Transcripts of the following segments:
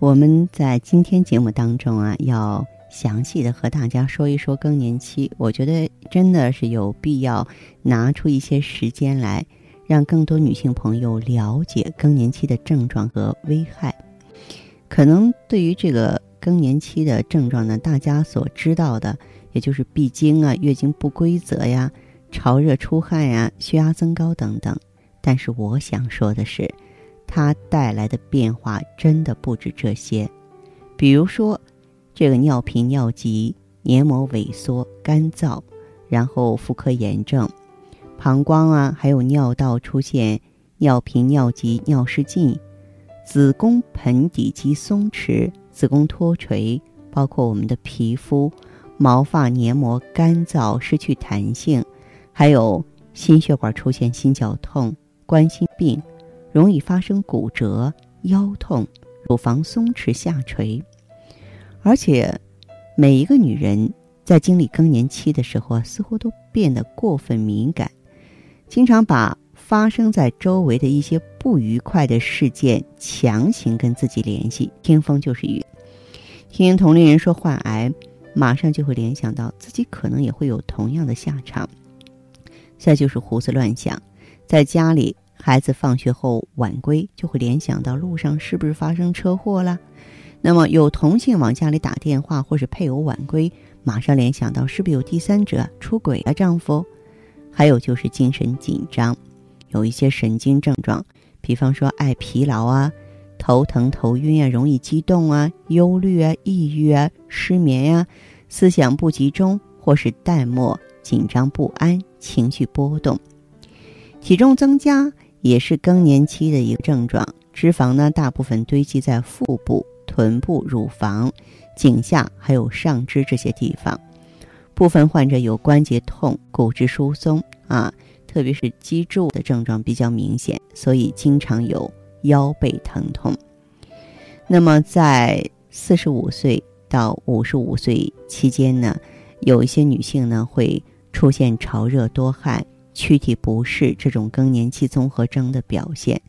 我们在今天节目当中啊，要详细的和大家说一说更年期。我觉得真的是有必要拿出一些时间来，让更多女性朋友了解更年期的症状和危害。可能对于这个更年期的症状呢，大家所知道的也就是闭经啊、月经不规则呀、潮热出汗呀、血压增高等等。但是我想说的是。它带来的变化真的不止这些，比如说，这个尿频、尿急、黏膜萎缩、干燥，然后妇科炎症、膀胱啊，还有尿道出现尿频、尿急、尿失禁，子宫盆底肌松弛、子宫脱垂，包括我们的皮肤、毛发黏膜干燥、失去弹性，还有心血管出现心绞痛、冠心病。容易发生骨折、腰痛、乳房松弛下垂，而且每一个女人在经历更年期的时候啊，似乎都变得过分敏感，经常把发生在周围的一些不愉快的事件强行跟自己联系，听风就是雨。听同龄人说患癌，马上就会联想到自己可能也会有同样的下场。再就是胡思乱想，在家里。孩子放学后晚归，就会联想到路上是不是发生车祸了？那么有同性往家里打电话，或是配偶晚归，马上联想到是不是有第三者出轨了丈夫？还有就是精神紧张，有一些神经症状，比方说爱疲劳啊、头疼头晕啊、容易激动啊、忧虑啊、抑郁啊、失眠呀、思想不集中或是淡漠、紧张不安、情绪波动、体重增加。也是更年期的一个症状，脂肪呢大部分堆积在腹部、臀部、乳房、颈下还有上肢这些地方。部分患者有关节痛、骨质疏松啊，特别是脊柱的症状比较明显，所以经常有腰背疼痛。那么在四十五岁到五十五岁期间呢，有一些女性呢会出现潮热多汗。躯体不适这种更年期综合征的表现，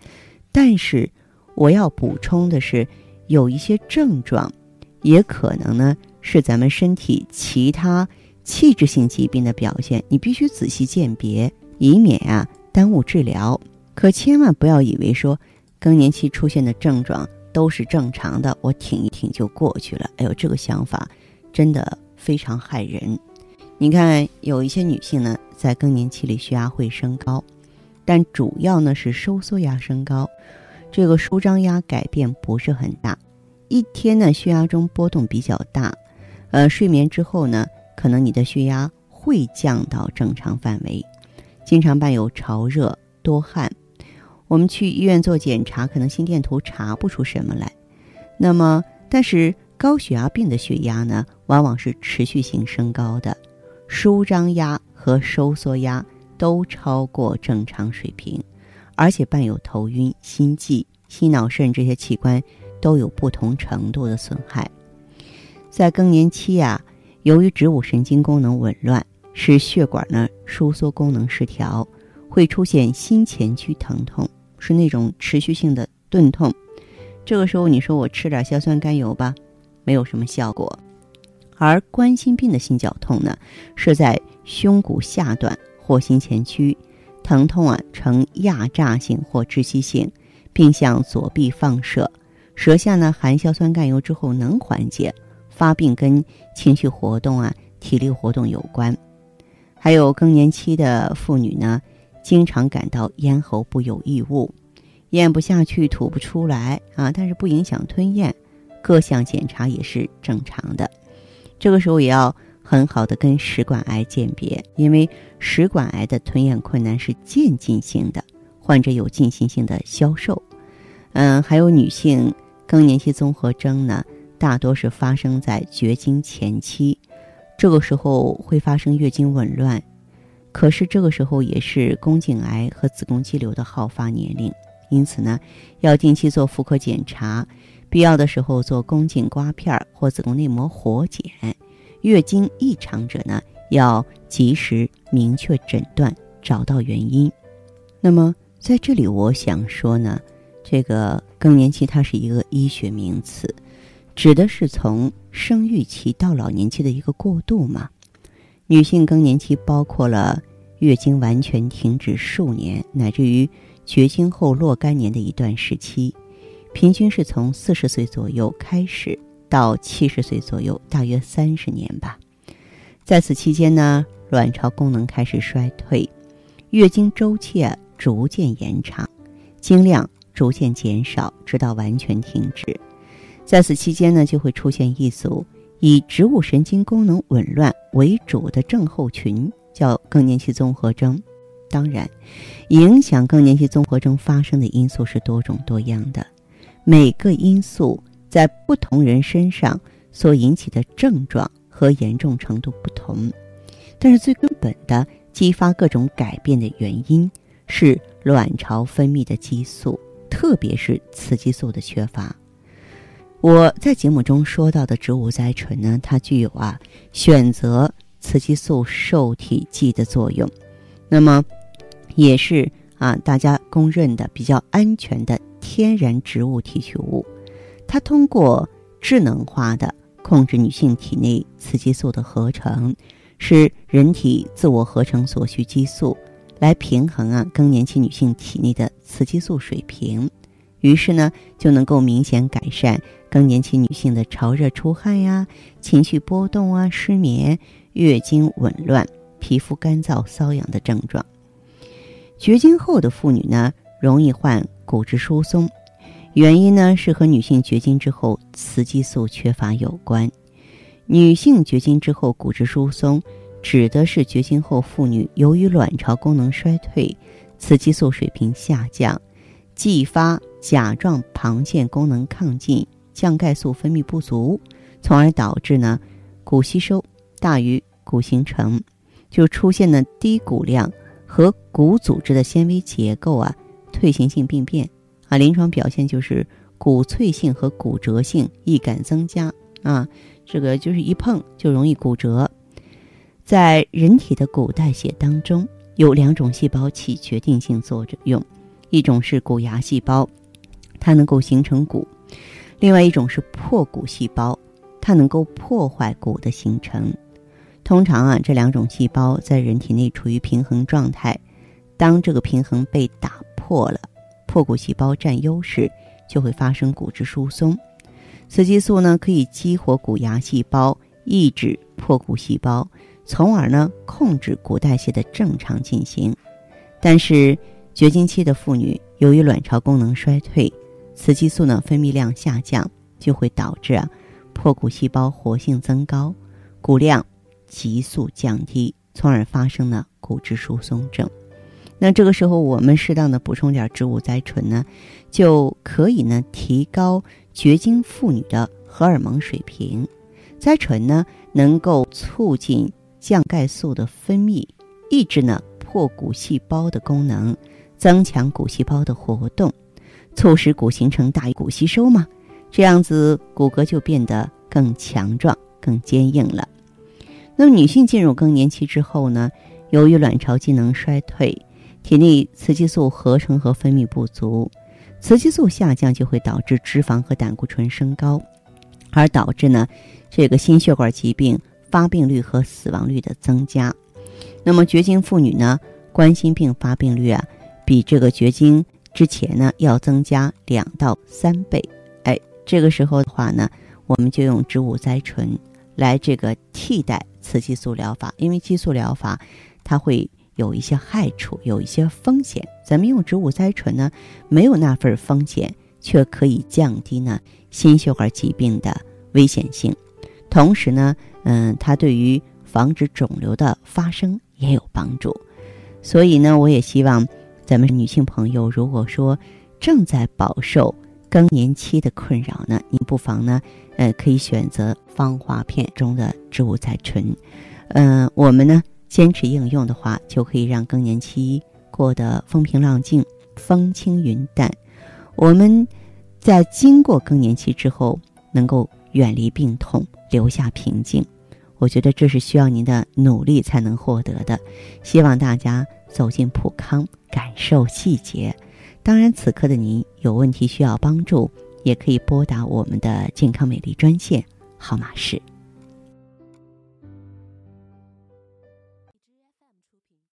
但是我要补充的是，有一些症状也可能呢是咱们身体其他器质性疾病的表现，你必须仔细鉴别，以免啊耽误治疗。可千万不要以为说更年期出现的症状都是正常的，我挺一挺就过去了。哎呦，这个想法真的非常害人。你看，有一些女性呢，在更年期里血压会升高，但主要呢是收缩压升高，这个舒张压改变不是很大。一天呢血压中波动比较大，呃，睡眠之后呢，可能你的血压会降到正常范围。经常伴有潮热多汗，我们去医院做检查，可能心电图查不出什么来。那么，但是高血压病的血压呢，往往是持续性升高的。舒张压和收缩压都超过正常水平，而且伴有头晕、心悸、心脑肾这些器官都有不同程度的损害。在更年期呀，由于植物神经功能紊乱，使血管呢收缩功能失调，会出现心前区疼痛，是那种持续性的钝痛。这个时候你说我吃点硝酸甘油吧，没有什么效果。而冠心病的心绞痛呢，是在胸骨下段或心前区，疼痛啊呈压榨性或窒息性，并向左臂放射。舌下呢含硝酸甘油之后能缓解。发病跟情绪活动啊、体力活动有关。还有更年期的妇女呢，经常感到咽喉部有异物，咽不下去、吐不出来啊，但是不影响吞咽，各项检查也是正常的。这个时候也要很好的跟食管癌鉴别，因为食管癌的吞咽困难是渐进性的，患者有进行性的消瘦。嗯，还有女性更年期综合征呢，大多是发生在绝经前期，这个时候会发生月经紊乱。可是这个时候也是宫颈癌和子宫肌瘤的好发年龄，因此呢，要定期做妇科检查，必要的时候做宫颈刮片或子宫内膜活检。月经异常者呢，要及时明确诊断，找到原因。那么在这里，我想说呢，这个更年期它是一个医学名词，指的是从生育期到老年期的一个过渡嘛。女性更年期包括了月经完全停止数年，乃至于绝经后若干年的一段时期，平均是从四十岁左右开始到七十岁左右，大约三十年吧。在此期间呢，卵巢功能开始衰退，月经周期啊逐渐延长，经量逐渐减少，直到完全停止。在此期间呢，就会出现一组。以植物神经功能紊乱为主的症候群叫更年期综合征。当然，影响更年期综合征发生的因素是多种多样的，每个因素在不同人身上所引起的症状和严重程度不同。但是最根本的激发各种改变的原因是卵巢分泌的激素，特别是雌激素的缺乏。我在节目中说到的植物甾醇呢，它具有啊选择雌激素受体剂的作用，那么也是啊大家公认的比较安全的天然植物提取物。它通过智能化的控制女性体内雌激素的合成，使人体自我合成所需激素，来平衡啊更年期女性体内的雌激素水平。于是呢，就能够明显改善更年期女性的潮热出汗呀、情绪波动啊、失眠、月经紊乱、皮肤干燥瘙痒的症状。绝经后的妇女呢，容易患骨质疏松，原因呢是和女性绝经之后雌激素缺乏有关。女性绝经之后骨质疏松，指的是绝经后妇女由于卵巢功能衰退，雌激素水平下降。继发甲状旁腺功能亢进，降钙素分泌不足，从而导致呢骨吸收大于骨形成，就出现了低骨量和骨组织的纤维结构啊退行性病变啊，临床表现就是骨脆性和骨折性易感增加啊，这个就是一碰就容易骨折。在人体的骨代谢当中，有两种细胞起决定性作用。一种是骨芽细胞，它能够形成骨；另外一种是破骨细胞，它能够破坏骨的形成。通常啊，这两种细胞在人体内处于平衡状态。当这个平衡被打破了，破骨细胞占优势，就会发生骨质疏松。雌激素呢，可以激活骨芽细胞，抑制破骨细胞，从而呢控制骨代谢的正常进行。但是，绝经期的妇女，由于卵巢功能衰退，雌激素呢分泌量下降，就会导致啊破骨细胞活性增高，骨量急速降低，从而发生了骨质疏松症。那这个时候，我们适当的补充点植物甾醇呢，就可以呢提高绝经妇女的荷尔蒙水平。甾醇呢能够促进降钙素的分泌，抑制呢破骨细胞的功能。增强骨细胞的活动，促使骨形成大于骨吸收嘛，这样子骨骼就变得更强壮、更坚硬了。那么女性进入更年期之后呢，由于卵巢机能衰退，体内雌激素合成和分泌不足，雌激素下降就会导致脂肪和胆固醇升高，而导致呢这个心血管疾病发病率和死亡率的增加。那么绝经妇女呢，冠心病发病率啊。比这个绝经之前呢要增加两到三倍，哎，这个时候的话呢，我们就用植物甾醇来这个替代雌激素疗法，因为激素疗法它会有一些害处，有一些风险。咱们用植物甾醇呢，没有那份风险，却可以降低呢心血管疾病的危险性，同时呢，嗯，它对于防止肿瘤的发生也有帮助。所以呢，我也希望。咱们女性朋友，如果说正在饱受更年期的困扰呢，您不妨呢，呃，可以选择芳华片中的植物甾醇。嗯，我们呢坚持应用的话，就可以让更年期过得风平浪静、风轻云淡。我们在经过更年期之后，能够远离病痛，留下平静。我觉得这是需要您的努力才能获得的。希望大家走进普康，感受细节。当然，此刻的您有问题需要帮助，也可以拨打我们的健康美丽专线，号码是